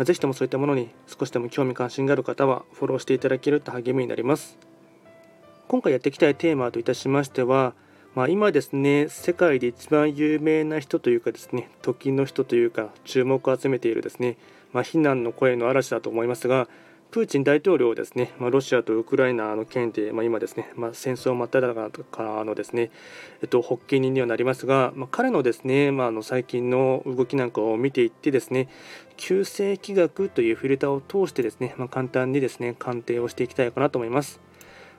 まあ、ぜひともそういったものに少しでも興味関心がある方はフォローしていただけると励みになります。今回やっていきたいテーマといたしましては、まあ、今ですね、世界で一番有名な人というかですね、時の人というか、注目を集めているですね、まあ、非難の声の嵐だと思いますが、プーチン大統領ですね、まあ、ロシアとウクライナの件で、まあ、今ですね、まあ、戦争真っ只中のですね、えっと、発起人にはなりますが、まあ、彼のですね、まあ、の最近の動きなんかを見ていってですね、旧世紀学というフィルターを通してですね、ま、簡単にですね、鑑定をしていきたいかなと思います。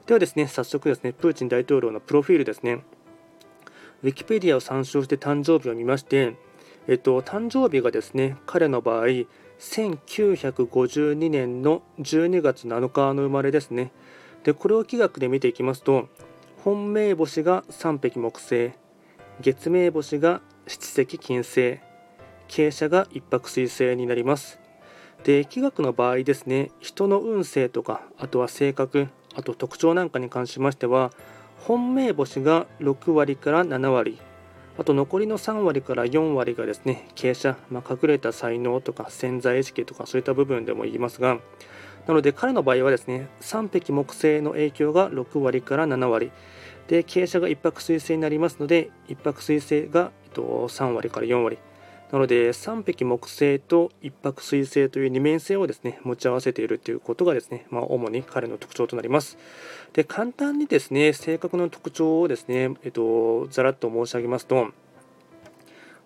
ではですね、早速ですね、プーチン大統領のプロフィールですね、ウィキペディアを参照して誕生日を見まして、えっと、誕生日がですね、彼の場合、1952年の12月7日の生まれですね。で、これを気学で見ていきますと、本命星が3匹木星、月命星が七石金星、傾斜が一泊水星になります。で、気学の場合ですね、人の運勢とか、あとは性格、あと特徴なんかに関しましては、本命星が6割から7割、あと残りの3割から4割がですね、傾斜、まあ、隠れた才能とか潜在意識とかそういった部分でも言いますが、なので彼の場合はですね、3匹木星の影響が6割から7割、で、傾斜が1泊水星になりますので、1泊水星が3割から4割、なので3匹木星と一泊水星という二面性をですね持ち合わせているということがですね、まあ、主に彼の特徴となります。で簡単にですね性格の特徴をですね、えっと、ざらっと申し上げますと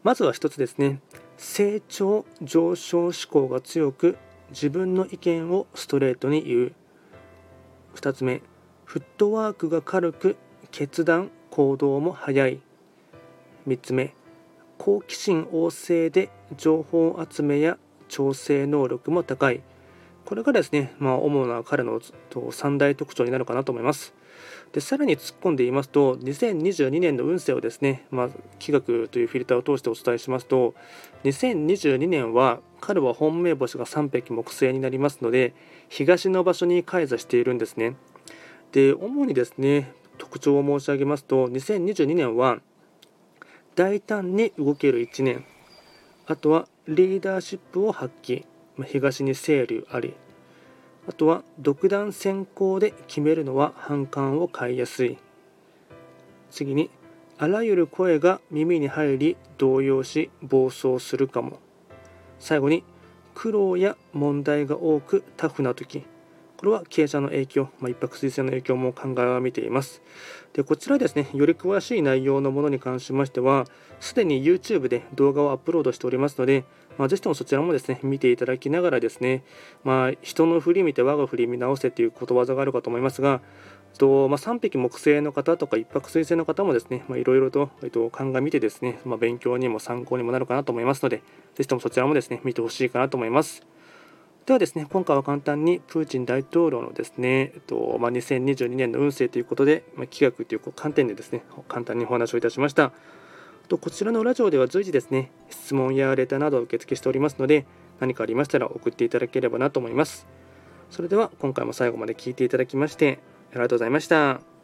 まずは1つですね成長上昇志向が強く自分の意見をストレートに言う2つ目フットワークが軽く決断行動も早い3つ目好奇心旺盛で情報集めや調整能力も高いこれがですね、まあ、主な彼の三大特徴になるかなと思います。でさらに突っ込んで言いますと、2022年の運勢をですね、まあ、気学というフィルターを通してお伝えしますと、2022年は彼は本命星が3匹木星になりますので、東の場所に開座しているんですね。で、主にですね、特徴を申し上げますと、2022年は大胆に動ける1年。あとはリーダーシップを発揮。東に清流あり。あとは独断専行で決めるのは反感を買いやすい。次にあらゆる声が耳に入り動揺し暴走するかも。最後に苦労や問題が多くタフな時。これは経営者の影響、まあ、一泊水星の影響も考えは見ています。でこちらですね、より詳しい内容のものに関しましては、すでに YouTube で動画をアップロードしておりますので、まあ、ぜひともそちらもですね、見ていただきながらですね、まあ、人の振り見て我が振り見直せということわざがあるかと思いますが、とまあ、3匹木星の方とか1泊水星の方もですね、いろいろと、えっと、鑑みてですね、まあ、勉強にも参考にもなるかなと思いますので、ぜひともそちらもですね、見てほしいかなと思います。ではですね、今回は簡単にプーチン大統領のですね、えっとまあ、2022年の運勢ということで、まあ、企画という観点でですね、簡単にお話をいたしました。とこちらのラジオでは随時ですね、質問やレターなどを受付しておりますので、何かありましたら送っていただければなと思います。それでは今回も最後まで聴いていただきまして、ありがとうございました。